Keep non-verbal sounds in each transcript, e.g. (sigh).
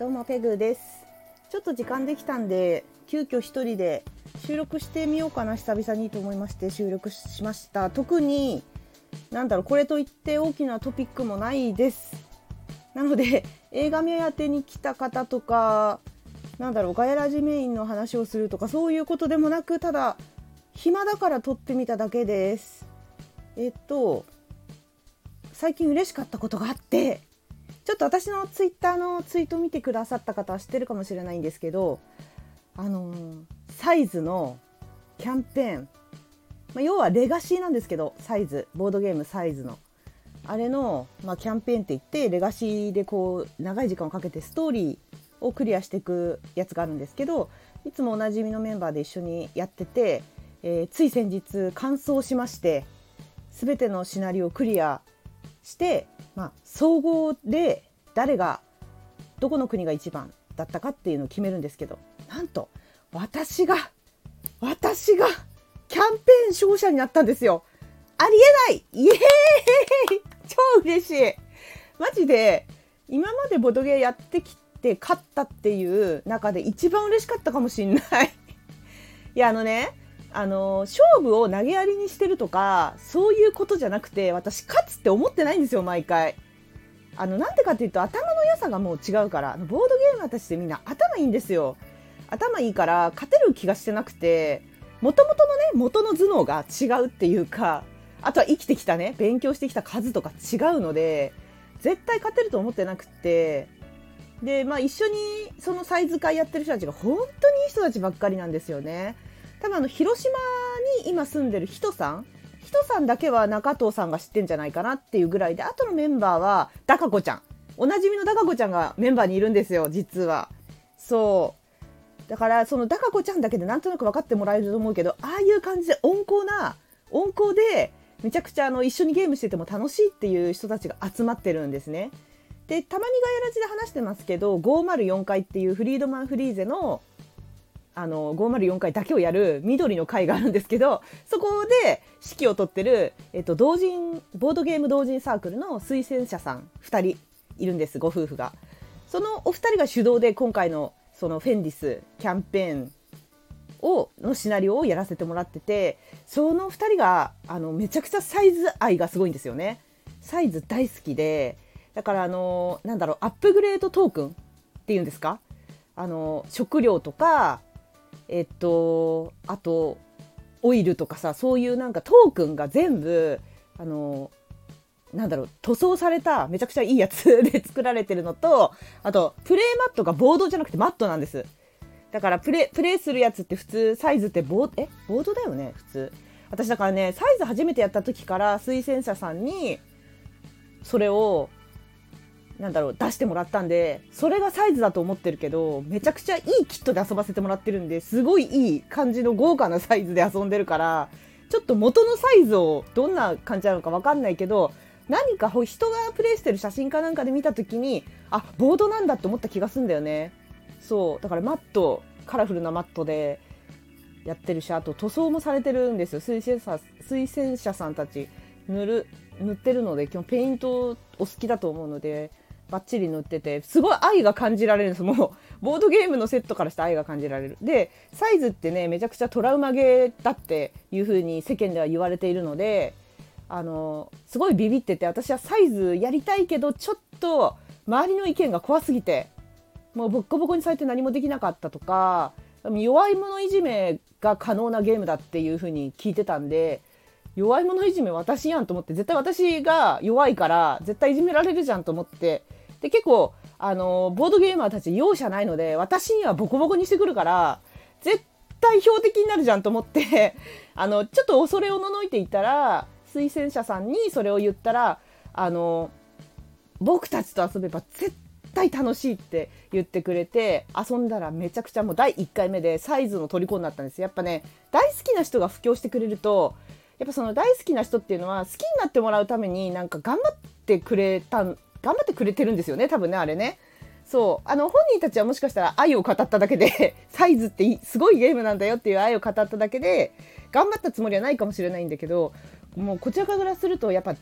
どうもペグです。ちょっと時間できたんで急遽一人で収録してみようかな。久々にと思いまして収録しました。特になんだろうこれといって大きなトピックもないです。なので映画目当てに来た方とかなんだろうガヤラジメインの話をするとかそういうことでもなくただ暇だから撮ってみただけです。えっと最近嬉しかったことがあってちょっと私のツイッターのツイート見てくださった方は知ってるかもしれないんですけどあのー、サイズのキャンペーン、まあ、要はレガシーなんですけどサイズボードゲームサイズの。あれの、まあ、キャンペーンって言ってレガシーでこう長い時間をかけてストーリーをクリアしていくやつがあるんですけどいつもおなじみのメンバーで一緒にやってて、えー、つい先日完走しまして全てのシナリオをクリアして、まあ、総合で誰がどこの国が一番だったかっていうのを決めるんですけどなんと私が私がキャンペーン勝者になったんですよ。ありえない。イエーイ。(laughs) 超嬉しい。マジで今までボドゲーやってきて勝ったっていう中で一番嬉しかったかもしんない。いやあのねあの勝負を投げやりにしてるとかそういうことじゃなくて私勝つって思ってないんですよ毎回。あのなんでかっていうと頭の良さがもう違うからボードゲーム私ってみんな頭いいんですよ。頭いいから勝てる気がしてなくてもともとのね元の頭脳が違うっていうかあとは生きてきたね勉強してきた数とか違うので絶対勝てると思ってなくてでまあ一緒にそのサイズ会やってる人たちが本当にいい人たちばっかりなんですよね。多分あの広島に今住んでる人さん人さんだけは中藤さんが知ってんじゃないかなっていうぐらいであとのメンバーはダカ子ちゃん。おなじみのダカ子ちゃんがメンバーにいるんですよ実は。そう。だからそのダカ子ちゃんだけでなんとなく分かってもらえると思うけどああいう感じで温厚な温厚でめちゃくちゃあの一緒にゲームしてても楽しいっていう人たちが集まってるんですね。でたまにガヤラジで話してますけど504回っていうフリードマン・フリーゼのあの504回だけをやる緑の会があるんですけどそこで指揮を執ってる、えっと、同人ボードゲーム同人サークルの推薦者さん2人いるんですご夫婦が。そのお二人が主導で今回のそのフェンディスキャンペーンをのシナリオをやらせてもらっててその2人があのめちゃくちゃサイズ愛がすごいんですよね。サイズ大好きでだからあのなんだろうアップグレードトークンっていうんですか？あの食料とかえっとあとオイルとかさそういうなんかトークンが全部あのなんだろう塗装されためちゃくちゃいいやつで作られてるのとあとプレイマットがボードじゃなくてマットなんです。だからプレプレイするやつって普通サイズってボーえ？ボードだよね普通。私だからねサイズ初めてやった時から推薦者さんにそれをなんだろう出してもらったんでそれがサイズだと思ってるけどめちゃくちゃいいキットで遊ばせてもらってるんですごいいい感じの豪華なサイズで遊んでるからちょっと元のサイズをどんな感じなのか分かんないけど何か人がプレイしてる写真かなんかで見た時にあボードなんだって思った気がすんだよね。そう。だからマットカラフルなマットでやってるしあと塗装もされてるんですよ。推薦者推薦者さんたち。塗る塗ってるので基本ペイントお好きだと思うのでバッチリ塗っててすごい愛が感じられるんです。もうボードゲームのセットからして愛が感じられる。でサイズってねめちゃくちゃトラウマゲーだっていう風に世間では言われているのであのすごいビビってて私はサイズやりたいけどちょっと周りの意見が怖すぎてもうボッコボコにされて何もできなかったとか弱い者いじめが可能なゲームだっていう風に聞いてたんで弱い者いじめ私やんと思って絶対私が弱いから絶対いじめられるじゃんと思ってで結構あのボードゲーマーたち容赦ないので私にはボコボコにしてくるから絶対標的になるじゃんと思って (laughs) あのちょっと恐れおののいていたら推薦者さんにそれを言ったらあの僕たちと遊べば絶対楽しいって言ってくれて遊んだらめちゃくちゃもう第1回目でサイズの虜になったんです。やっぱね大好きな人が布教してくれるとやっぱその大好きな人っていうのは好きになってもらうためになんか頑張ってくれたん頑張ってくれてるんですよね多分ねあれね。そうあの本人たちはもしかしたら愛を語っただけで (laughs) サイズってすごいゲームなんだよっていう愛を語っただけで頑張ったつもりはないかもしれないんだけどもうこちらからするとやっぱ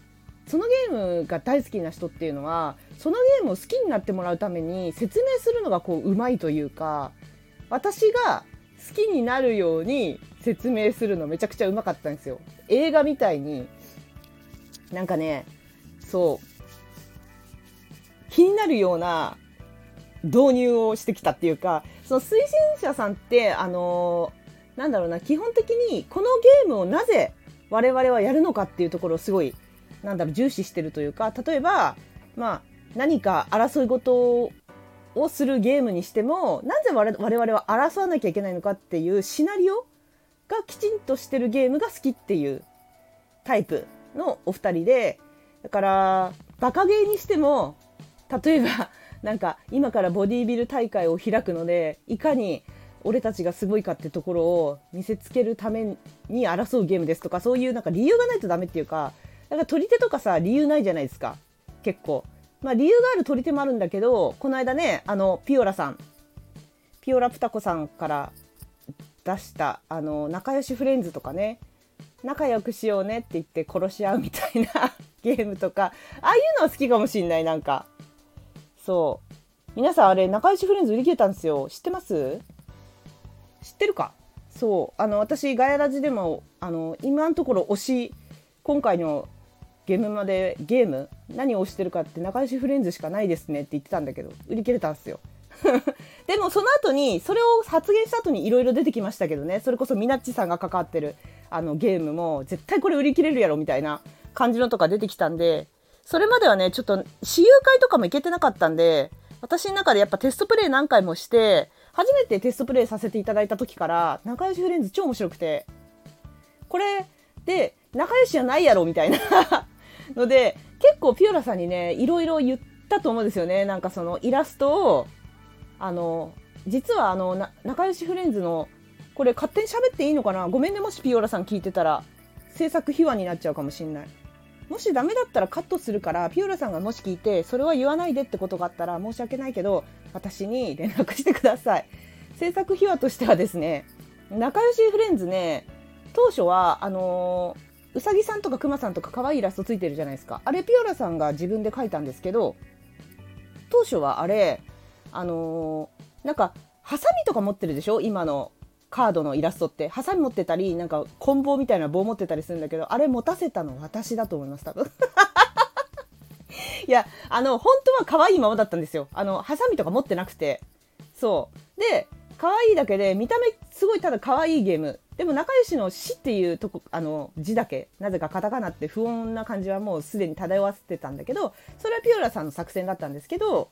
そのゲームが大好きな人っていうのはそのゲームを好きになってもらうために説明するのがこううまいというか私が好きになるように説明するのめちゃくちゃうまかったんですよ。映画みたいになんかねそう気になるような導入をしてきたっていうかその推薦者さんってあのー、なんだろうな基本的にこのゲームをなぜ我々はやるのかっていうところをすごいなんだろう重視してるというか例えばまあ何か争い事をするゲームにしてもなぜ我々は争わなきゃいけないのかっていうシナリオがきちんとしてるゲームが好きっていうタイプのお二人でだからバカゲーにしても例えばなんか今からボディービル大会を開くのでいかに俺たちがすごいかってところを見せつけるために争うゲームですとかそういうなんか理由がないとダメっていうかだか取り手とかさ理由ないじゃないですか。結構。まあ理由がある取り手もあるんだけどこの間ねあのピオラさん。ピオラプタコさんから出したあの仲良しフレンズとかね。仲良くしようねって言って殺し合うみたいな (laughs) ゲームとかああいうのは好きかもしんないなんか。そう。皆さんあれ仲良しフレンズ売り切れたんですよ。知ってます？知ってるか？そう。あの私ガヤラジでもあの今のところ推し今回のゲームまでゲーム何を推してるかって仲良しフレンズしかないですねって言ってたんだけど売り切れたんですよ。(laughs) でもその後にそれを発言した後にいろいろ出てきましたけどね。それこそみなっちさんが関わってるあのゲームも絶対これ売り切れるやろみたいな感じのとか出てきたんでそれまではねちょっと私有会とかも行けてなかったんで私の中でやっぱテストプレイ何回もして初めてテストプレイさせていただいた時から仲良しフレンズ超面白くてこれで仲良しじゃないやろみたいな (laughs) ので結構ピオラさんにねいろいろ言ったと思うんですよね。なんかそのイラストをあの実はあの仲良しフレンズのこれ勝手に喋っていいのかな？ごめんねもしピオラさん聞いてたら制作秘話になっちゃうかもしんない。もしダメだったらカットするからピューラさんがもし聞いてそれは言わないでってことがあったら申し訳ないけど私に連絡してください。制作秘話としてはですね仲良しフレンズね当初はあのー、うさぎさんとかくまさんとか可愛いイラストついてるじゃないですか。あれピオラさんが自分で描いたんですけど当初はあれあのー、なんかハサミとか持ってるでしょ？今のカードのイラストってハサミ持ってたりなんか棍棒みたいな棒持ってたりするんだけどあれ持たせたの私だと思います多分。(laughs) いやあの本当は可愛いままだったんですよ。あのハサミとか持ってなくて。そう。で可愛いだけで見た目すごいただ可愛いゲーム。でも仲良しの「死」っていうとこあの字だけ。なぜかカタカナって不穏な感じはもうすでに漂わせてたんだけどそれはピオラさんの作戦だったんですけど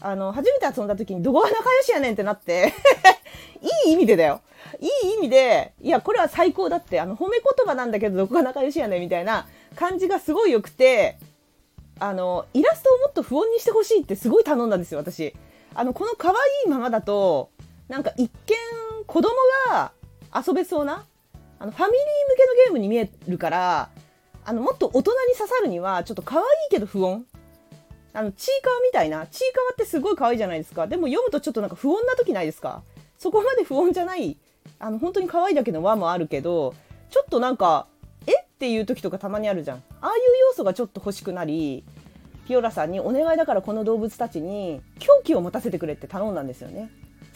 あの初めて遊んだ時にどこが仲良しやねんってなって (laughs) いい意味でだよ。いい意味で、いや、これは最高だって、あの、褒め言葉なんだけど、どこが仲良しやねんみたいな感じがすごい良くて、あの、イラストをもっと不穏にしてほしいってすごい頼んだんですよ、私。あの、この可愛いままだと、なんか一見、子供が遊べそうな、あの、ファミリー向けのゲームに見えるから、あの、もっと大人に刺さるには、ちょっと可愛いけど不穏。あの、ちいかわみたいな、ちいかわってすごい可愛いじゃないですか。でも読むとちょっとなんか不穏な時ないですか？そこまで不穏じゃないあの本当に可愛いだけの輪もあるけどちょっとなんかえ？っていう時とかたまにあるじゃん。ああいう要素がちょっと欲しくなりピオラさんにお願いだからこの動物たちに狂気を持たせてくれって頼んだんですよね。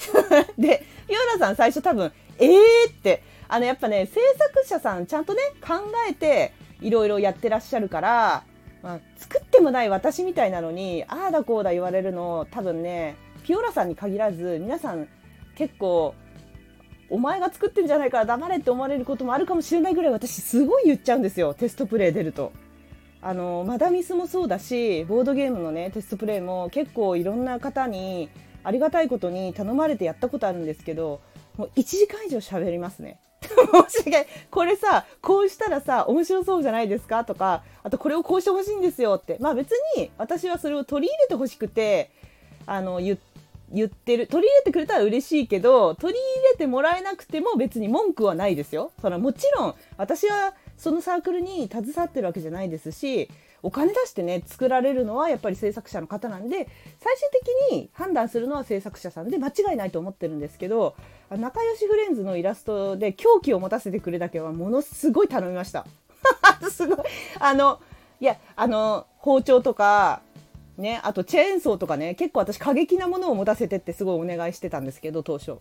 (laughs) でピオラさん最初多分えーってあのやっぱね制作者さんちゃんとね考えていろいろやってらっしゃるから、まあ、作ってもない私みたいなのにああだこうだ言われるの多分ねピオラさんに限らず皆さん結構お前が作ってんじゃないから黙れって思われることもあるかもしれないぐらい私すごい言っちゃうんですよテストプレイ出ると。あのマダミスもそうだしボードゲームのねテストプレイも結構いろんな方にありがたいことに頼まれてやったことあるんですけどもう1時間以上喋りますね。申し訳ない。これさこうしたらさ面白そうじゃないですかとかあとこれをこうしてほしいんですよって。まあ別に私はそれを取り入れてほしくてあの言っ言ってる。取り入れてくれたら嬉しいけど取り入れてもらえなくても別に文句はないですよ。そのもちろん私はそのサークルに携わってるわけじゃないですしお金出してね作られるのはやっぱり制作者の方なんで最終的に判断するのは制作者さんで間違いないと思ってるんですけど仲良しフレンズのイラストで狂気を持たせてくれだけはものすごい頼みました。(laughs) すごいあのいや、あの、包丁とか、ね、あとチェーンソーとかね、結構私過激なものを持たせてってすごいお願いしてたんですけど、当初。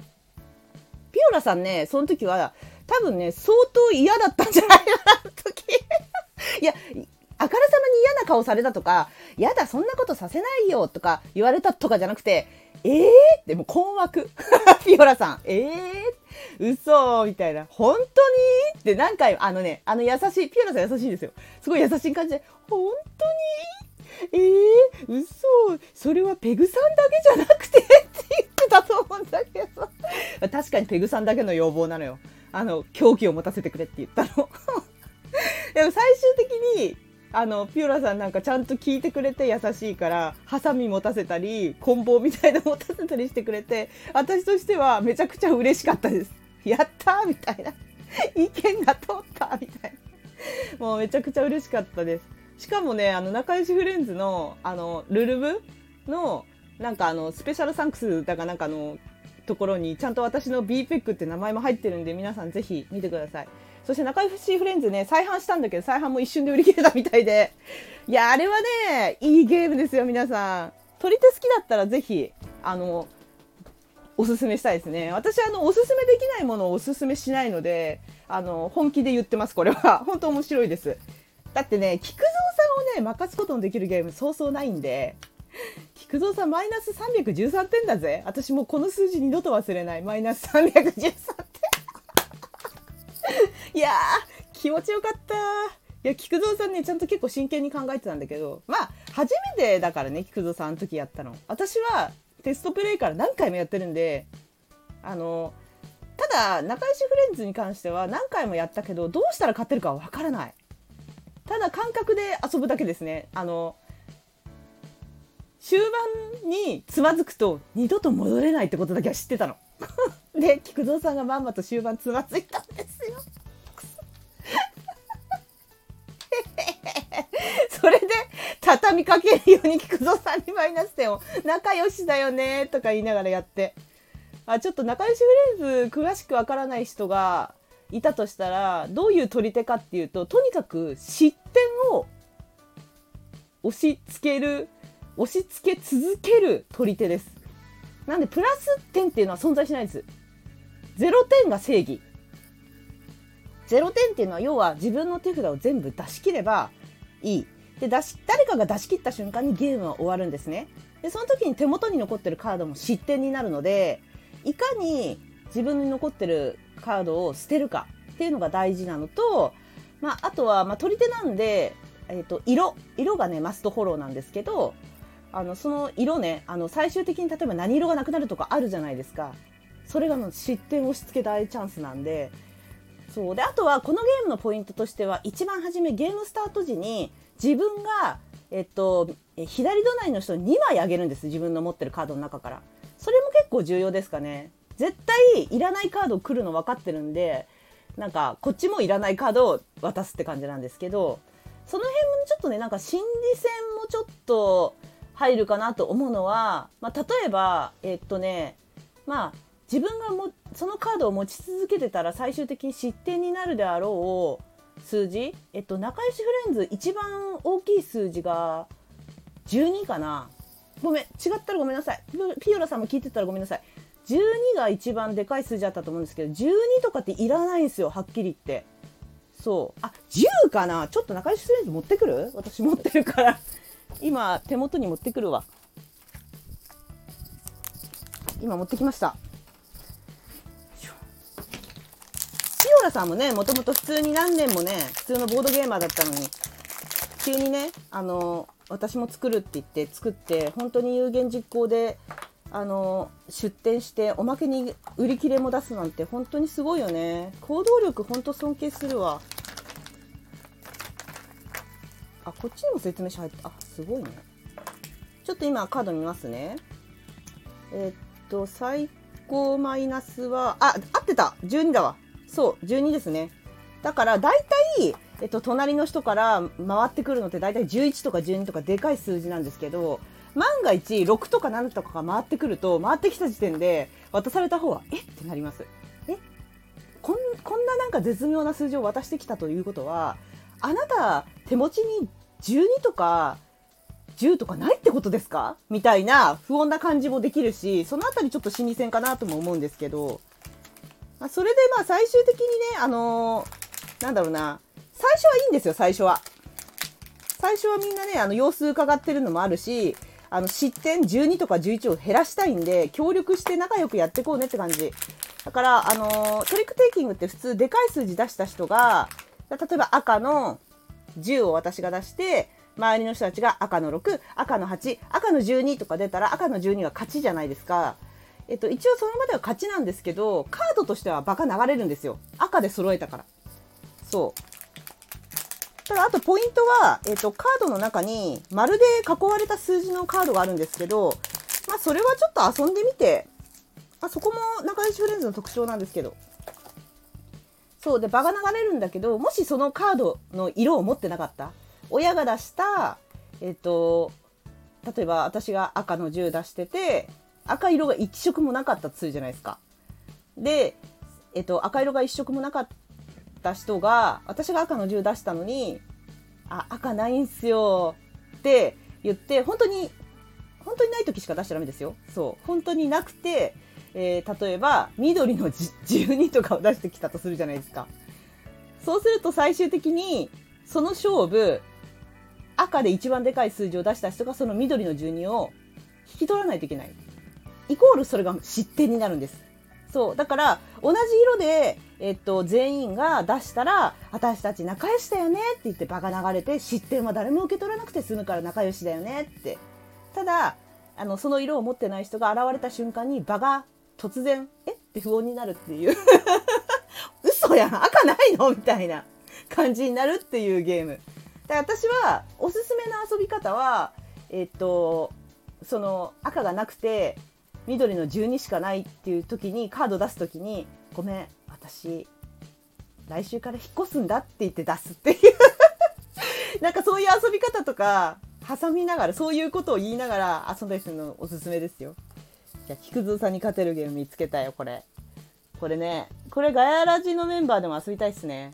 ピオラさんね、その時は、多分ね、相当嫌だったんじゃないかな、時。いや、あからさまに嫌な顔されたとか、やだ、そんなことさせないよとか言われたとかじゃなくて、えー？ってもう困惑。(laughs) ピオラさん、えー？嘘みたいな。本当に？って何回、あのね、あの優しい、ピオラさん優しいんですよ。すごい優しい感じで、本当に？えー、嘘それはペグさんだけじゃなくて？って言ってたと思うんだけど。(laughs) 確かにペグさんだけの要望なのよ。あの、狂気を持たせてくれって言ったの。(laughs) でも最終的にあのピオラさんなんかちゃんと聞いてくれて優しいからハサミ持たせたり棍棒みたいな持たせたりしてくれて (laughs) 私としてはめちゃくちゃ嬉しかったです。やったーみたいな。意見が通ったみたいな。もうめちゃくちゃ嬉しかったです。しかもねあの仲良しフレンズのあのルルブのなんかあのスペシャルサンクスだかなんかのところにちゃんと私の BPEC って名前も入ってるんで皆さんぜひ見てくださいそして仲良しフレンズね、再販したんだけど、再販も一瞬で売り切れたみたいで。(laughs) いや、あれはね、いいゲームですよ、皆さん。取り手好きだったらぜひ、あの、おすすめしたいですね。私、あの、おすすめできないものをおすすめしないので、あの、本気で言ってます、これは。(laughs) 本当面白いです。だってね、菊蔵さんをね、任すことのできるゲーム、そうそうないんで、菊蔵さんマイナス313点だぜ。私もうこの数字二度と忘れない。マイナス313点。いやー、気持ちよかった。いや、菊蔵さんね、ちゃんと結構真剣に考えてたんだけど、まあ、初めてだからね、菊蔵さんあの時やったの。私はテストプレイから何回もやってるんで、あの、ただ、仲良しフレンズに関しては何回もやったけど、どうしたら勝てるかわからない。ただ、感覚で遊ぶだけですね。あの、終盤につまずくと二度と戻れないってことだけは知ってたの。(laughs) で、菊蔵さんがまんまと終盤つまずいたんですよ。(laughs) それで畳みかけるように菊蔵さんにマイナス点を仲良しだよねとか言いながらやってあちょっと仲良しフレンズ詳しくわからない人がいたとしたらどういう取り手かっていうととにかく失点を押し付ける押し付け続ける取り手です。なんでプラス点っていうのは存在しないです。0点が正義。0点っていうのは要は自分の手札を全部出し切ればいい。で出し誰かが出し切った瞬間にゲームは終わるんですね。でその時に手元に残ってるカードも失点になるのでいかに自分に残ってるカードを捨てるかっていうのが大事なのと、まあ、あとは、まあ、取り手なんで、えーと、色。色がねマストフォローなんですけどあのその色ねあの最終的に例えば何色がなくなるとかあるじゃないですか。それがもう失点押し付け大チャンスなんで。そう。であとはこのゲームのポイントとしては一番初めゲームスタート時に自分が、えっと、左隣の人に2枚あげるんです自分の持ってるカードの中から。それも結構重要ですかね。絶対いらないカード来るの分かってるんでなんかこっちもいらないカードを渡すって感じなんですけどその辺もちょっとねなんか心理戦もちょっと入るかなと思うのは、まあ、例えばえっとねまあ自分がもそのカードを持ち続けてたら最終的に失点になるであろう数字、えっと、仲良しフレンズ一番大きい数字が12かな。ごめん違ったらごめんなさい。ピオラさんも聞いてたらごめんなさい。12が一番でかい数字だったと思うんですけど12とかっていらないんですよはっきり言って。そう。あ10かな？ちょっと仲良しフレンズ持ってくる？私持ってるから。今手元に持ってくるわ。今持ってきました。オラさんもねもともと普通に何年もね普通のボードゲーマーだったのに急にねあの私も作るって言って作って本当に有言実行であの出店しておまけに売り切れも出すなんて本当にすごいよね。行動力本当尊敬するわ。あこっちにも説明書入ってあすごいね。ちょっと今カード見ますね。え、っと最高マイナスはあ合ってた。12だわ。そう、12ですね。だから大体、えっと、隣の人から回ってくるのって大体11とか12とかでかい数字なんですけど、万が一6とか7とかが回ってくると、回ってきた時点で渡された方は、え？ってなります。え？こんこんななんか絶妙な数字を渡してきたということは、あなた手持ちに12とか10とかないってことですか？みたいな不穏な感じもできるしそのあたりちょっと心理戦かなとも思うんですけど、まあ、それでまあ最終的にねあのー、なんだろうな。最初はいいんですよ最初は。最初はみんなねあの様子伺ってるのもあるしあの失点12とか11を減らしたいんで協力して仲良くやってこうねって感じ。だからあのトリックテイキングって普通でかい数字出した人が例えば赤の10を私が出して周りの人たちが赤の6赤の8赤の12とか出たら赤の12は勝ちじゃないですか。えっと、一応その場では勝ちなんですけどカードとしてはバカ流れるんですよ。赤で揃えたから。そう。ただあとポイントは、えっと、カードの中に丸で囲われた数字のカードがあるんですけど、まあ、それはちょっと遊んでみて、あ、そこも仲良しフレンズの特徴なんですけど。そうで場が流れるんだけどもしそのカードの色を持ってなかった？親が出したえっと例えば私が赤の10出してて赤色が1色もなかったとするじゃないですか。で、えっと、赤色が1色もなかった人が私が赤の10出したのに「あ赤ないんすよ」って言って本当に本当にない時しか出しちゃダメですよ。そう本当になくてえー、例えば緑の12とかを出してきたとするじゃないですか。そうすると最終的にその勝負赤で一番でかい数字を出した人がその緑の12を引き取らないといけない。イコールそれが失点になるんです。そう。だから、同じ色で、えっと、全員が出したら、私たち仲良しだよねって言って場が流れて、失点は誰も受け取らなくて済むから仲良しだよねって。ただ、あの、その色を持ってない人が現れた瞬間に場が突然え？って不穏になるっていう。(laughs) 嘘やん。赤ないの？みたいな感じになるっていうゲーム。で私はおすすめの遊び方はえっとその赤がなくて緑の12しかないっていう時にカード出す時に「ごめん私来週から引っ越すんだ」って言って出すっていう。(laughs) なんかそういう遊び方とか挟みながらそういうことを言いながら遊んだりするのおすすめですよ。じゃあ、菊蔵さんに勝てるゲーム見つけたよ、これ。これね、これガヤラジのメンバーでも遊びたいっすね。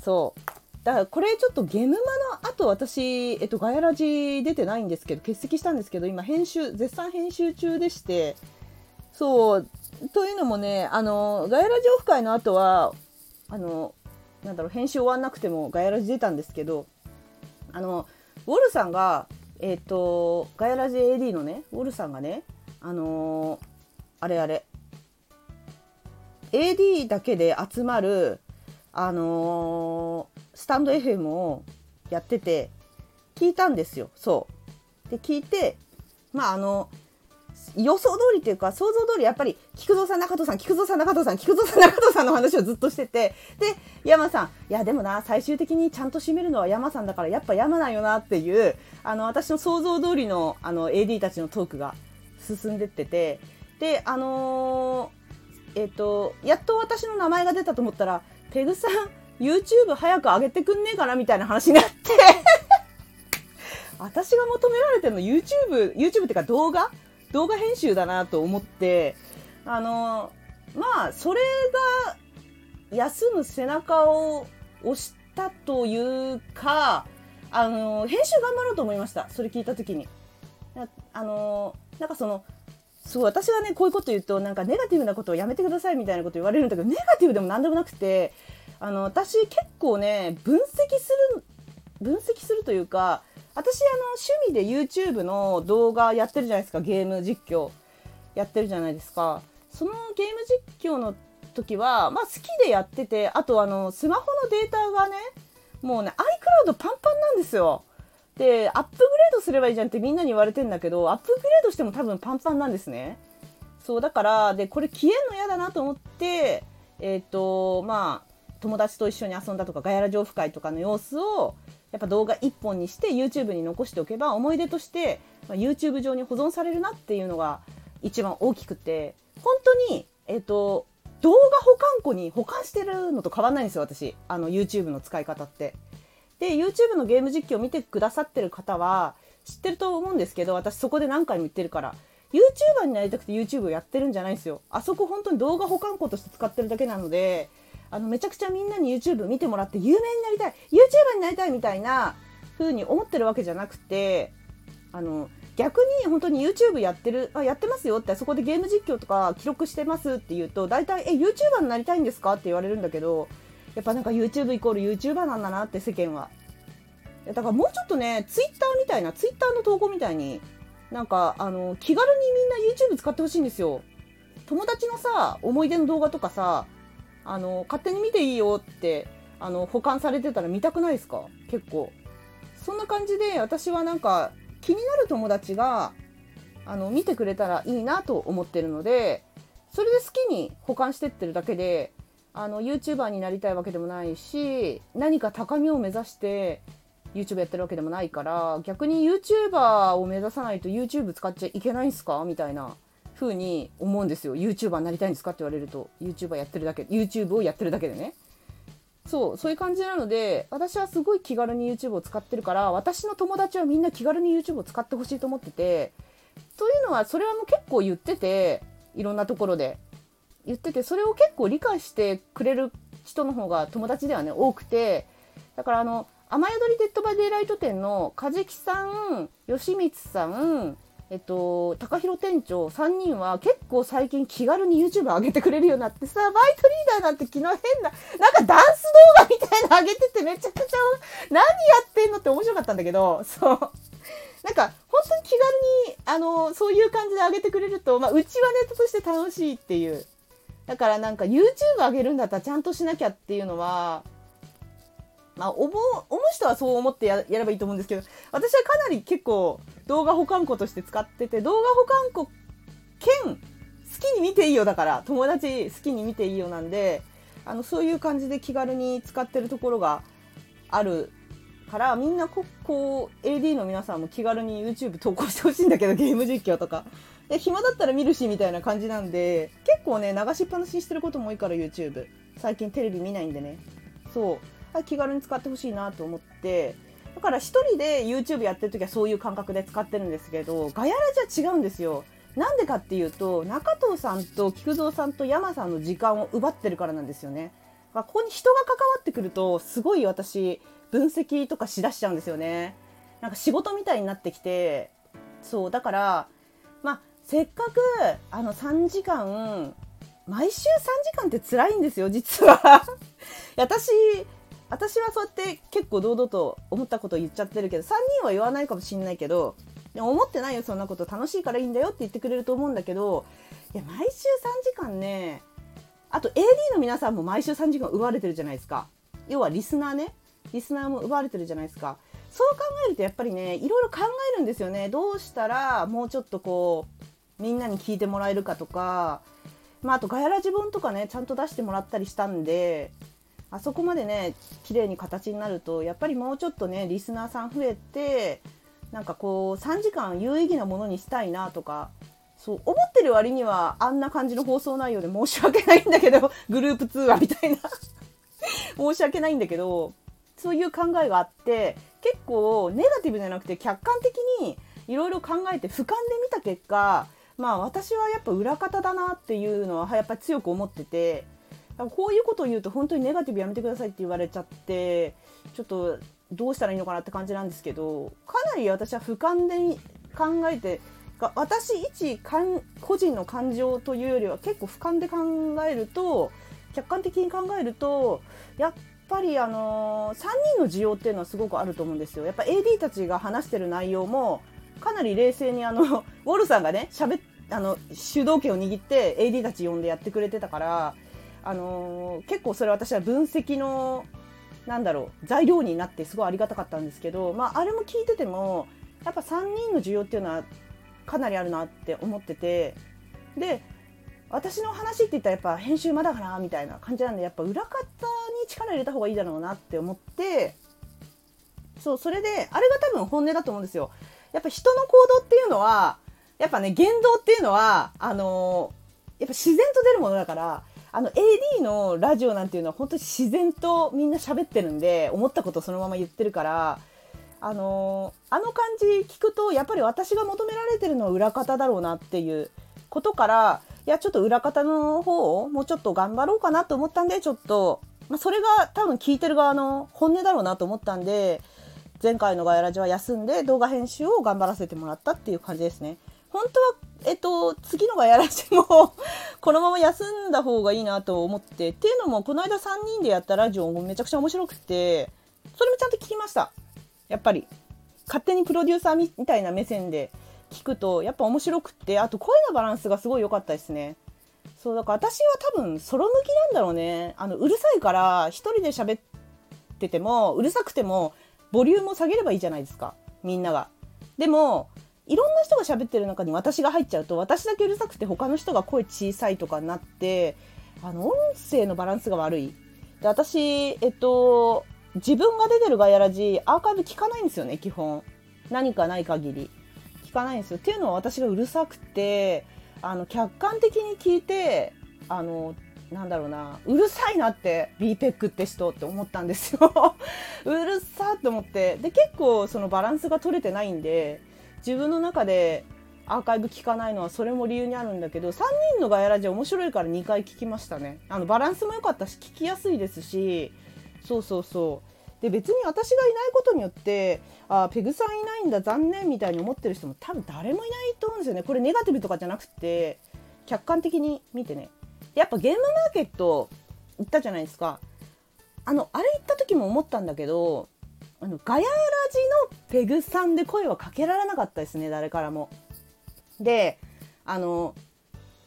そう。だからこれちょっとゲムマの後私、えっと、ガヤラジ出てないんですけど、欠席したんですけど、今編集、絶賛編集中でして、そう、というのもね、あの、ガヤラジオフ会の後は、あの、なんだろう、編集終わんなくてもガヤラジ出たんですけど、あの、ウォルさんが、えっと、ガヤラジ AD のね、ウォルさんがね、あのー、あれあれ。AD だけで集まるあのー、スタンド FM をやってて聞いたんですよ。そう。で聞いてまああの予想通りっていうか想像通りやっぱり菊蔵さん中藤さん菊蔵さん中藤さん菊蔵さん中藤さんの話をずっとしててで山さんいやでもな最終的にちゃんと締めるのは山さんだからやっぱ山なんよなっていうあの私の想像通りのあの AD たちのトークが進んでっててであのー、えっ、ー、とやっと私の名前が出たと思ったらペグさん YouTube 早く上げてくんねえかなみたいな話になって (laughs) 私が求められてるの YouTube、YouTube っていうか動画？動画編集だなと思って、あのー、まあ、それが休む背中を押したというか、あのー、編集頑張ろうと思いました。それ聞いた時に。あのなんかそのそう私はねこういうこと言うとなんかネガティブなことをやめてくださいみたいなこと言われるんだけどネガティブでも何でもなくてあの私結構ね分析する分析するというか私あの趣味で YouTube の動画やってるじゃないですかゲーム実況やってるじゃないですか。そのゲーム実況の時はまあ好きでやっててあとあのスマホのデータがねもうね iCloud パンパンなんですよ。でアップグレードすればいいじゃんってみんなに言われてんだけどアップグレードしても多分パンパンなんですね。そうだからでこれ消えんの嫌だなと思ってえっ、ー、とまあ友達と一緒に遊んだとかガヤラ上オフ会とかの様子をやっぱ動画1本にして YouTube に残しておけば思い出として、まあ、YouTube 上に保存されるなっていうのが一番大きくて本当にえっ、ー、と動画保管庫に保管してるのと変わんないんですよ私。あの YouTube の使い方って。で YouTube のゲーム実況を見てくださってる方は知ってると思うんですけど私そこで何回も言ってるから YouTuber になりたくて YouTube をやってるんじゃないんですよあそこ本当に動画保管庫として使ってるだけなのであのめちゃくちゃみんなに YouTube 見てもらって有名になりたい YouTuber になりたいみたいなふうに思ってるわけじゃなくてあの逆に本当に YouTube やってるあやってますよってそこでゲーム実況とか記録してますって言うと大体「え YouTuber になりたいんですか?」って言われるんだけどやっぱなんか YouTube イコール YouTuber なんだなって世間は。だからもうちょっとね Twitter みたいな Twitter の投稿みたいになんかあの気軽にみんな YouTube 使ってほしいんですよ。友達のさ思い出の動画とかさあの勝手に見ていいよってあの保管されてたら見たくないですか？結構そんな感じで私はなんか気になる友達があの見てくれたらいいなと思ってるのでそれで好きに保管してってるだけであの YouTuber になりたいわけでもないし何か高みを目指して YouTube やってるわけでもないから逆に YouTuber を目指さないと YouTube 使っちゃいけないんすか？みたいな風に思うんですよ。YouTuber になりたいんですかって言われると。YouTuber やってるだけ YouTube をやってるだけでね。そうそういう感じなので私はすごい気軽に YouTube を使ってるから私の友達はみんな気軽に YouTube を使ってほしいと思っててというのはそれはもう結構言ってていろんなところで。言っててそれを結構理解してくれる人の方が友達ではね多くてだからあの雨宿りデッドバイデイライト店の梶木さん吉光さんえっと、高弘店長3人は結構最近気軽に YouTube 上げてくれるようになってさ、バイトリーダーなんて昨日変な、なんかダンス動画みたいな上げててめちゃくちゃ、何やってんのって面白かったんだけど、そう。なんか、本当に気軽に、あの、そういう感じで上げてくれると、まあ、うちはネタとして楽しいっていう。だからなんか YouTube 上げるんだったらちゃんとしなきゃっていうのは、まあ、思う、思う人はそう思ってやればいいと思うんですけど、私はかなり結構動画保管庫として使ってて、動画保管庫兼、好きに見ていいよだから、友達好きに見ていいよなんで、あの、そういう感じで気軽に使ってるところがあるから、みんなここう、AD の皆さんも気軽に YouTube 投稿してほしいんだけど、ゲーム実況とか。で、暇だったら見るし、みたいな感じなんで、結構ね、流しっぱなしにしてることも多いから、YouTube。最近テレビ見ないんでね。そう。気軽に使ってほしいなと思ってだから一人で YouTube やってる時はそういう感覚で使ってるんですけどガヤラじゃ違うんですよなんでかっていうと中藤さんと菊蔵さんと山さんの時間を奪ってるからなんですよねここに人が関わってくるとすごい私分析とかしだしちゃうんですよねなんか仕事みたいになってきてそうだからせっかくあの3時間毎週3時間って辛いんですよ実は。(laughs) 私私はそうやって結構堂々と思ったことを言っちゃってるけど3人は言わないかもしんないけどでも思ってないよそんなこと楽しいからいいんだよって言ってくれると思うんだけどいや毎週3時間ねあと AD の皆さんも毎週3時間奪われてるじゃないですか。要はリスナーねリスナーも奪われてるじゃないですか。そう考えるとやっぱりねいろいろ考えるんですよね。どうしたらもうちょっとこうみんなに聞いてもらえるかとかまあ、あとガヤラジ本とかねちゃんと出してもらったりしたんであそこまでね綺麗に形になるとやっぱりもうちょっとねリスナーさん増えてなんかこう3時間有意義なものにしたいなとかそう思ってる割にはあんな感じの放送内容で申し訳ないんだけど (laughs) グループ通話みたいな。(laughs) 申し訳ないんだけどそういう考えがあって結構ネガティブじゃなくて客観的にいろいろ考えて俯瞰で見た結果まあ私はやっぱ裏方だなっていうのはやっぱり強く思っててこういうことを言うと本当にネガティブやめてくださいって言われちゃってちょっとどうしたらいいのかなって感じなんですけどかなり私は俯瞰で考えて私一個人の感情というよりは結構俯瞰で考えると客観的に考えるとやっぱりあの3人の需要っていうのはすごくあると思うんですよ。やっぱ AD たちが話してる内容もかなり冷静にあの (laughs) ウォルさんがね喋あの主導権を握って AD たち呼んでやってくれてたからあのー、結構それ私は分析のなんだろう材料になってすごいありがたかったんですけど、まあ、あれも聞いててもやっぱ3人の需要っていうのはかなりあるなって思っててで私の話って言ったらやっぱ編集まだかなみたいな感じなんでやっぱ裏方に力入れた方がいいだろうなって思ってそうそれであれが多分本音だと思うんですよ。やっぱ人の行動っていうのはやっぱね言動っていうのはあのー、やっぱ自然と出るものだからあの AD のラジオなんていうのは本当に自然とみんな喋ってるんで思ったことそのまま言ってるからあのー、あの感じ聞くとやっぱり私が求められてるのは裏方だろうなっていうことからいやちょっと裏方の方をもうちょっと頑張ろうかなと思ったんでちょっと、まあ、それが多分聞いてる側の本音だろうなと思ったんで前回のガヤラジは休んで動画編集を頑張らせてもらったっていう感じですね。本当は、えっと、次のガヤラジも (laughs) このまま休んだ方がいいなと思って、っていうのも、この間3人でやったラジオもめちゃくちゃ面白くて、それもちゃんと聞きました。やっぱり。勝手にプロデューサーみたいな目線で聞くと、やっぱ面白くて、あと声のバランスがすごい良かったですね。そう、だから私は多分ソロ向きなんだろうね。あの、うるさいから、一人で喋ってても、うるさくても、ボリュームを下げればいいじゃないですか。みんなが。でも、いろんな人が喋ってる中に私が入っちゃうと、私だけうるさくて他の人が声小さいとかになって、あの、音声のバランスが悪い。で、私、えっと、自分が出てるガヤラジ、アーカイブ聞かないんですよね、基本。何かない限り。聞かないんですよ。っていうのは私がうるさくて、あの、客観的に聞いて、あの、なんだろうな、うるさいなって、BPEC って人って思ったんですよ。(laughs) うるさって思って。で、結構そのバランスが取れてないんで、自分の中でアーカイブ聞かないのはそれも理由にあるんだけど、3人のガヤラジ面白いから2回聞きましたね。あの、バランスも良かったし、聞きやすいですし、そうそうそう。で、別に私がいないことによって、あペグさんいないんだ、残念みたいに思ってる人も多分誰もいないと思うんですよね。これネガティブとかじゃなくて、客観的に見てね。やっぱゲームマーケット行ったじゃないですか。あの、あれ行った時も思ったんだけど、あの、ガヤラジのペグさんで声はかけられなかったですね、誰からも。で、あの、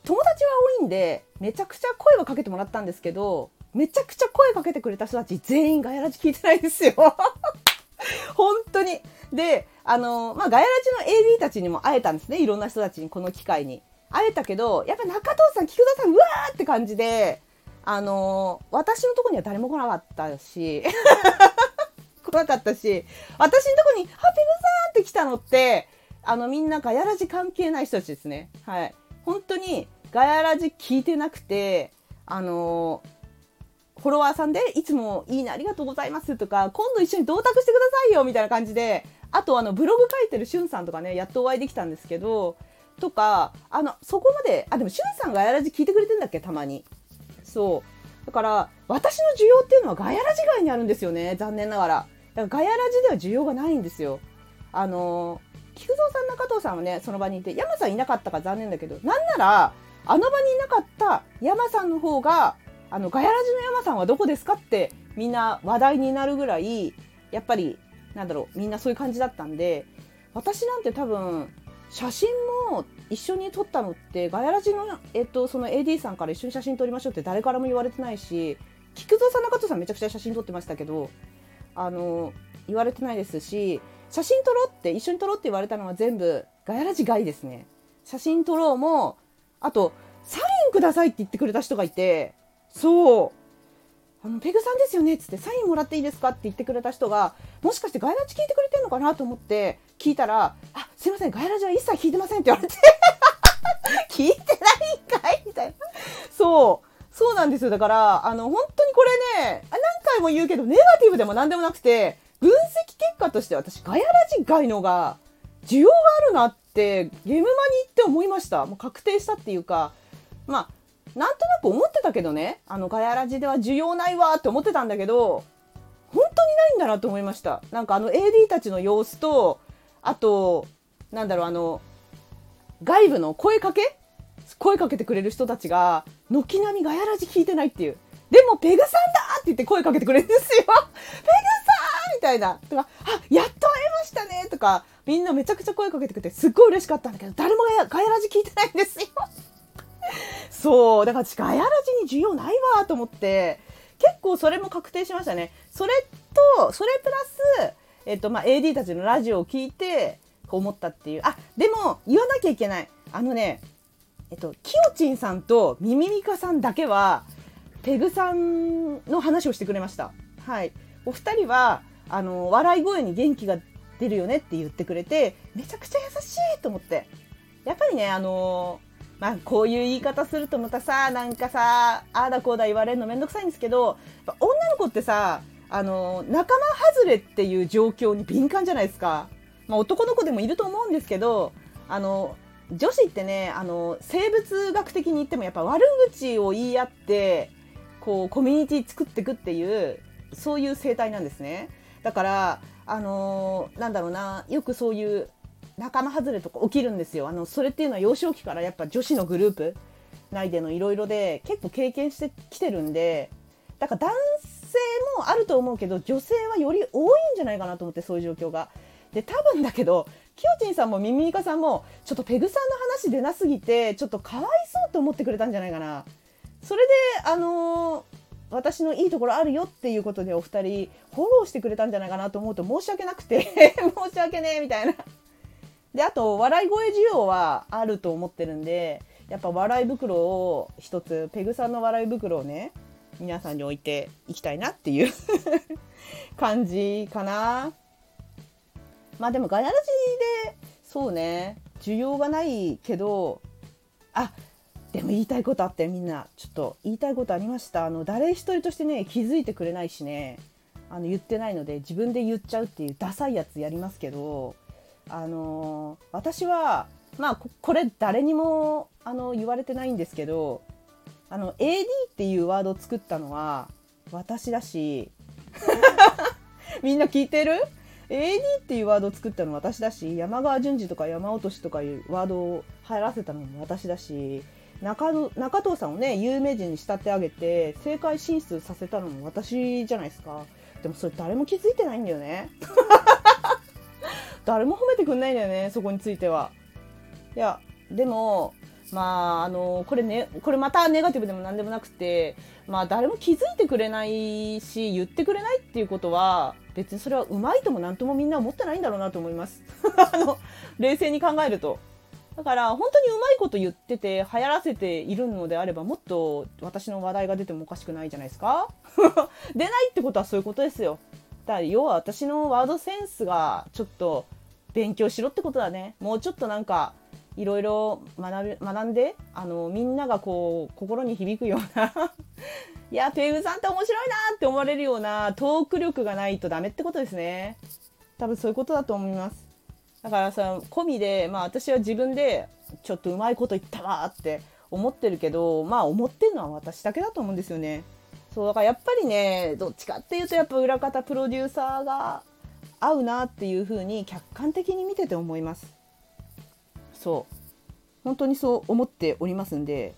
友達は多いんで、めちゃくちゃ声はかけてもらったんですけど、めちゃくちゃ声かけてくれた人たち全員ガヤラジ聞いてないですよ。(laughs) 本当に。で、あの、まあ、ガヤラジの AD たちにも会えたんですね。いろんな人たちにこの機会に。会えたけど、やっぱ中藤さん、菊田さん、うわーって感じで、あの私のとこには誰も来なかったし、(laughs) 来なかったし、私のとこに、ハペグさんって来たのって、あの、みんなガヤラジ関係ない人たちですね。はい。本当に、ガヤラジ聞いてなくて、あのフォロワーさんで、いつもいいねありがとうございますとか、今度一緒に同卓してくださいよみたいな感じで、あとあの、ブログ書いてるしゅんさんとかね、やっとお会いできたんですけど、とか、あの、そこまで、あ、でも、しゅんさんがガヤラジ聞いてくれてんだっけ？たまに。そう。だから、私の需要っていうのはガヤラジ外にあるんですよね。残念ながら。だから、ガヤラジでは需要がないんですよ。あの、菊蔵さん、中藤さんはね、その場にいて、山さんいなかったから残念だけど、なんなら、あの場にいなかった山さんの方が、あの、ガヤラジの山さんはどこですかって、みんな話題になるぐらい、やっぱり、なんだろう、みんなそういう感じだったんで、私なんて多分、写真も一緒に撮ったのってガヤラジの,、えっと、その AD さんから一緒に写真撮りましょうって誰からも言われてないし菊蔵さん中藤さんめちゃくちゃ写真撮ってましたけどあの言われてないですし写真撮ろうって一緒に撮ろうって言われたのは全部ガヤラジ外ですね。写真撮ろうもあとサインくださいって言ってくれた人がいてそう。あの、ペグさんですよねっつってサインもらっていいですかって言ってくれた人が、もしかしてガヤラジ聞いてくれてんのかなと思って聞いたら、あ、すいません、ガヤラジは一切聞いてませんって言われて (laughs) 聞いてないんかいみたいな。そう。そうなんですよ。だから、あの、本当にこれね、何回も言うけど、ネガティブでも何でもなくて、分析結果として私、ガヤラジ外のが、需要があるなって、ゲームマに行って思いました。もう確定したっていうか、まあ、なんとなく思ってたけどね、あの、ガヤラジでは需要ないわって思ってたんだけど、本当にないんだなと思いました。なんかあの AD たちの様子と、あと、なんだろう、あの、外部の声かけ？声かけてくれる人たちが、軒並みガヤラジ聞いてないっていう。でも、ペグさんだって言って声かけてくれるんですよ。(laughs) ペグさんみたいな。とか、あ、やっと会えましたねとか、みんなめちゃくちゃ声かけてくれて、すっごい嬉しかったんだけど、誰もガヤラジ聞いてないんですよ。(laughs) そう、だから私ガヤラジに需要ないわと思って、結構それも確定しましたね。それと、それプラス、えっと、まあ、AD たちのラジオを聞いてこう、思ったっていう。あ、でも、言わなきゃいけない。あのね、えっと、きよちんさんとミミミカさんだけは、ペグさんの話をしてくれました。はい。お二人は、あの、笑い声に元気が出るよねって言ってくれて、めちゃくちゃ優しいと思って。やっぱりね、あのまあ、こういう言い方するとまたさ、なんかさ、ああだこうだ言われるのめんどくさいんですけど、女の子ってさ、あの、仲間外れっていう状況に敏感じゃないですか。まあ、男の子でもいると思うんですけど、あの、女子ってね、あの、生物学的に言ってもやっぱ悪口を言い合って、こう、コミュニティ作っていくっていう、そういう生態なんですね。だから、あのなんだろうなよくそういう仲間外れとか起きるんですよあのそれっていうのは幼少期からやっぱ女子のグループ内でのいろいろで結構経験してきてるんでだから男性性もあると思うけど女性はより多いんじゃないかなと思ってそういう状況が。で多分だけどきよちんさんもミミミカさんもちょっとペグさんの話出なすぎてちょっとかわいそうと思ってくれたんじゃないかな。それであのー私のいいところあるよっていうことでお二人フォローしてくれたんじゃないかなと思うと申し訳なくて (laughs) 申し訳ねえみたいな。であと笑い声需要はあると思ってるんでやっぱ笑い袋を一つペグさんの笑い袋をね皆さんに置いていきたいなっていう (laughs) 感じかな。まあでもガヤラジでそうね需要がないけどあでも言いたいことあってみんな。ちょっと言いたいことありました。あの誰一人としてね気づいてくれないしね。あの言ってないので自分で言っちゃうっていうダサいやつやりますけどあの私はまあここれ誰にもあの言われてないんですけどあの AD っていうワードを作ったのは私だしみんな聞いてる？AD っていうワードを作ったの私だし山川淳二とか山落としとかいうワードを入らせたのも私だし中中藤さんをね有名人に仕立て上げて政界進出させたのも私じゃないですか。でもそれ誰も気づいてないんだよね。誰も褒めてくんないんだよねそこについては。いやでもまああのこれねこれまたネガティブでも何でもなくてまあ誰も気づいてくれないし言ってくれないっていうことは別にそれはうまいとも何ともみんな思ってないんだろうなと思います。(laughs) あの冷静に考えると。だから本当にうまいこと言ってて流行らせているのであればもっと私の話題が出てもおかしくないじゃないですか。(laughs) 出ないってことはそういうことですよ。だから要は私のワードセンスがちょっと勉強しろってことだね。もうちょっとなんかいろいろ学び学んであのみんながこう心に響くような (laughs) いやペグさんって面白いなって思われるようなトーク力がないとダメってことですね。多分そういうことだと思います。だからさ込みでまあ私は自分でちょっとうまいこと言ったわって思ってるけどまあ思ってるのは私だけだと思うんですよね。そうだからやっぱりねどっちかっていうとやっぱ裏方プロデューサーが合うなっていうふうに客観的に見てて思います。そう。本当にそう思っておりますんで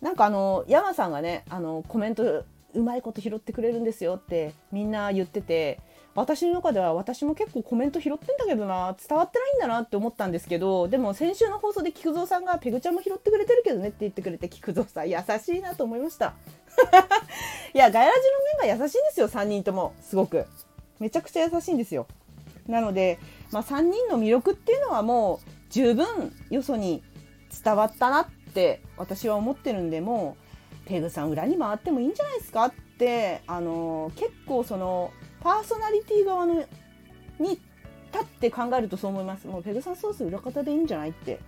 なんかあの山さんがねあのコメントうまいこと拾ってくれるんですよってみんな言ってて私の中では私も結構コメント拾ってんだけどな伝わってないんだなって思ったんですけどでも先週の放送で菊蔵さんが「ペグちゃんも拾ってくれてるけどね」って言ってくれて菊蔵さん優しいなと思いました。(laughs) いやガヤラジのメンバー優しいんですよ3人とも。すごく。めちゃくちゃ優しいんですよ。なので、まあ、3人の魅力っていうのはもう十分よそに伝わったなって私は思ってるんでもうペグさん裏に回ってもいいんじゃないですかってあの結構そのパーソナリティ側のに立って考えるとそう思います。もうペグさんソース裏方でいいんじゃないって。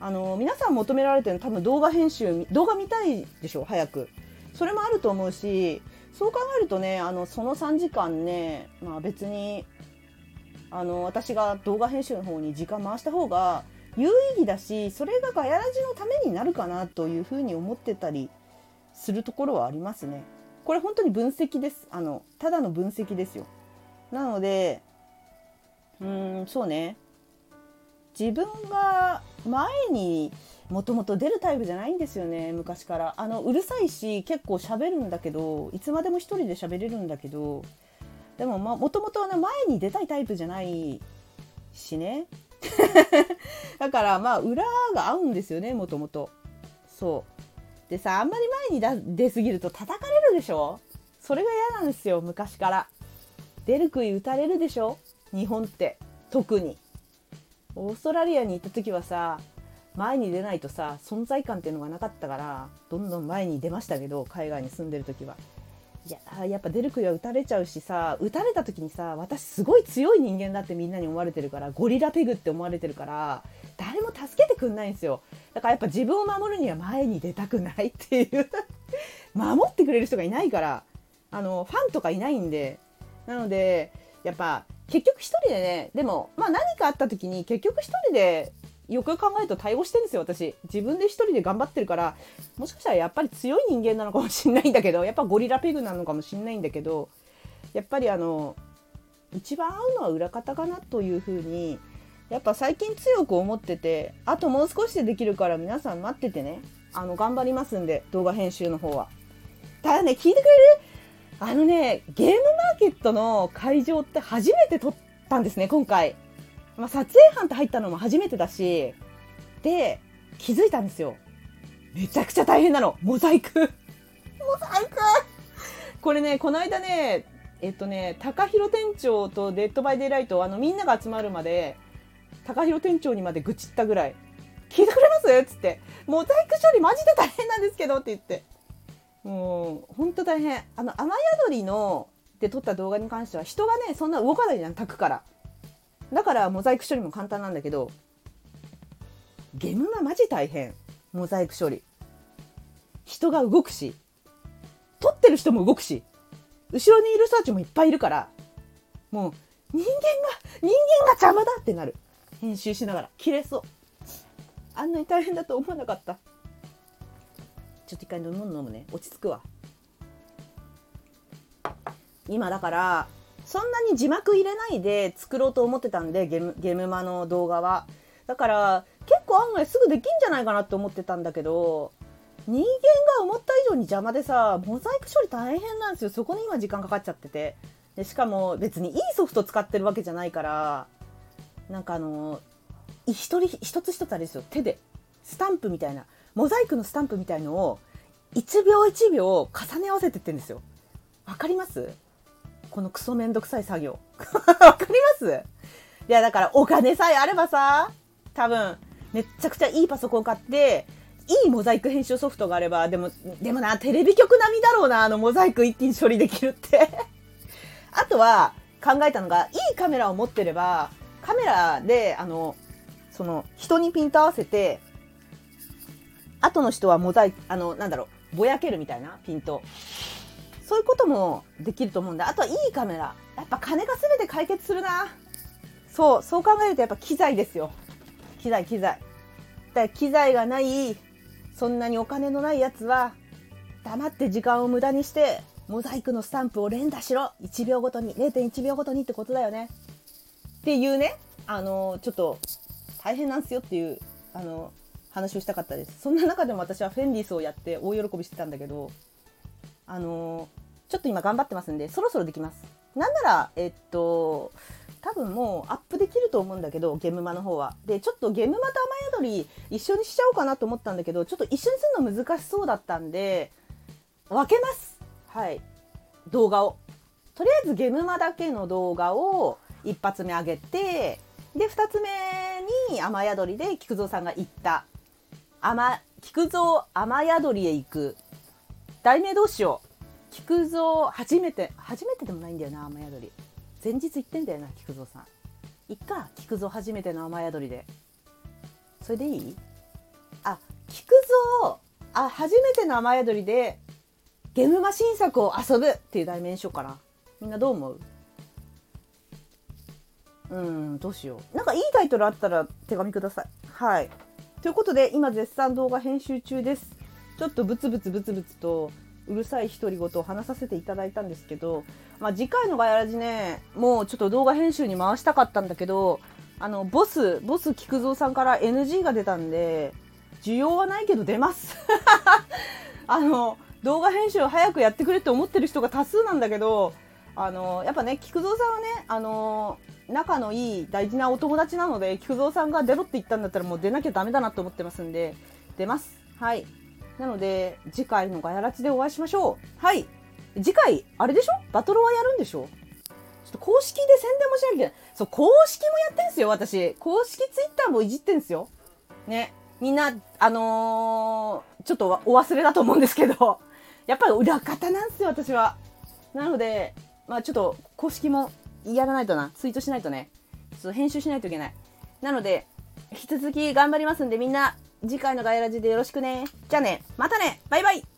あの皆さん求められてるの多分動画編集動画見たいでしょ早く。それもあると思うしそう考えるとねあのその3時間ね、まあ、別にあの私が動画編集の方に時間回した方が有意義だしそれがガヤラジのためになるかなというふうに思ってたりするところはありますね。これ本当に分析です。あのただの分析ですよ。なのでうーんそうね自分が前にもともと出るタイプじゃないんですよね昔からあのうるさいし結構喋るんだけどいつまでも一人で喋れるんだけどでももともと前に出たいタイプじゃないしね。(laughs) だからまあ裏が合うんですよねもともとそう。でさあんまり前に出すぎると叩かれるでしょ？それが嫌なんですよ昔から。出る杭打たれるでしょ？日本って。特に。オーストラリアに行った時はさ前に出ないとさ存在感っていうのがなかったからどんどん前に出ましたけど海外に住んでる時は。いややっぱ出る杭は打たれちゃうしさ打たれた時にさ私すごい強い人間だってみんなに思われてるからゴリラペグって思われてるから誰も助けてくんないんですよ。だからやっぱ自分を守るには前に出たくないっていう。(laughs) 守ってくれる人がいないからあのファンとかいないんで。なのでやっぱ結局一人でねでもまあ何かあった時に結局一人でよくよく考えると対応してるんですよ私。自分で一人で頑張ってるからもしかしたらやっぱり強い人間なのかもしれないんだけどやっぱゴリラペグなのかもしれないんだけどやっぱりあの一番合うのは裏方かなというふうにやっぱ最近強く思っててあともう少しでできるから皆さん待っててね。あの頑張りますんで動画編集の方は。ただね聞いてくれる？あのねゲームマーケットの会場って初めて撮ったんですね今回、まあ、撮影班って入ったのも初めてだしで気づいたんですよ。めちゃくちゃ大変なの。モザイク。モザイク。これねこの間ねえっとね高弘店長とデッドバイデイライトあのみんなが集まるまで高弘店長にまで愚痴ったぐらい。聞いてくれます？っつって。モザイク処理マジで大変なんですけどって言って。もうほんと大変。あの雨宿りので撮った動画に関しては人がねそんな動かないじゃん炊くからだからモザイク処理も簡単なんだけどゲームがマジ大変。モザイク処理。人が動くし。撮ってる人も動くし。後ろにいる人たちもいっぱいいるからもう人間が人間が邪魔だってなる。編集しながら。切れそう。あんなに大変だと思わなかった。ちょっと一回飲み物飲むね。落ち着くわ。今だからそんなに字幕入れないで作ろうと思ってたんでゲムゲームマの動画は。だから結構案外すぐできんじゃないかなって思ってたんだけど人間が思った以上に邪魔でさモザイク処理大変なんですよ。そこに今時間かかっちゃってて。でしかも別にいいソフト使ってるわけじゃないからなんかあの一人一つ一つあれですよ。手でスタンプみたいなモザイクのスタンプみたいのを1秒1秒重ね合わせてってんですよ。わかります？このクソめんどくさい作業。(laughs) わかります？いやだからお金さえあればさ多分めっちゃくちゃいいパソコン買っていいモザイク編集ソフトがあればでもでもなテレビ局並みだろうなあのモザイク一気に処理できるって。(laughs) あとは考えたのがいいカメラを持ってればカメラであのその人にピント合わせて後の人はモザイクあのなんだろうぼやけるみたいなピント。そういうこともできると思うんであとはいいカメラ。やっぱ金が全て解決するな。そうそう考えるとやっぱ機材ですよ。機材機材。だから機材がないそんなにお金のないやつは黙って時間を無駄にしてモザイクのスタンプを連打しろ。1秒ごとに。0.1秒ごとにってことだよね。っていうねあのちょっと大変なんすよっていうあの話をしたかったです。そんな中でも私はフェンディスをやって大喜びしてたんだけどあのちょっと今頑張ってますんでそろそろできます。なんならえっと多分もうアップできると思うんだけどゲムマの方は。でちょっとゲムマと雨宿り一緒にしちゃおうかなと思ったんだけどちょっと一緒にするの難しそうだったんで分けます。はい。動画を。とりあえずゲムマだけの動画を一発目上げてで2つ目に雨宿りで菊蔵さんが行った。雨菊蔵雨宿りへ行く。題名どうしよう菊蔵初めて初めてでもないんだよな雨宿り。前日行ってんだよな菊蔵さん。いっか菊蔵初めての雨宿りで。それでいい？あ菊蔵あ初めての雨宿りでゲームマ新作を遊ぶっていう題名にしようかな。みんなどう思う？うんどうしよう。なんかいいタイトルあったら手紙ください。はい。ということで今絶賛動画編集中です。ちょっとブツブツブツブツとうるさい独り言を話させていただいたんですけど、まあ、次回のガヤラジねもうちょっと動画編集に回したかったんだけどあのボスボス菊蔵さんから NG が出たんで需要はないけど出ます。(laughs) あの動画編集を早くやってくれって思ってる人が多数なんだけどあのやっぱね菊蔵さんはねあの仲のいい大事なお友達なので菊蔵さんが出ろって言ったんだったらもう出なきゃダメだなと思ってますんで出ます。はい。なので次回のガヤラチでお会いしましょう。はい。次回あれでしょ？バトルはやるんでしょ？ちょっと公式で宣伝もしなきゃいけない。そう公式もやってんすよ私。公式ツイッターもいじってんすよ。ね。みんなあのー、ちょっとお忘れだと思うんですけど。(laughs) やっぱり裏方なんですよ私は。なのでまあちょっと公式もやらないとな。ツイートしないとね。ちょっと編集しないといけない。なので引き続き頑張りますんでみんな次回のガイラジでよろしくね。じゃあね、またね、バイバイ。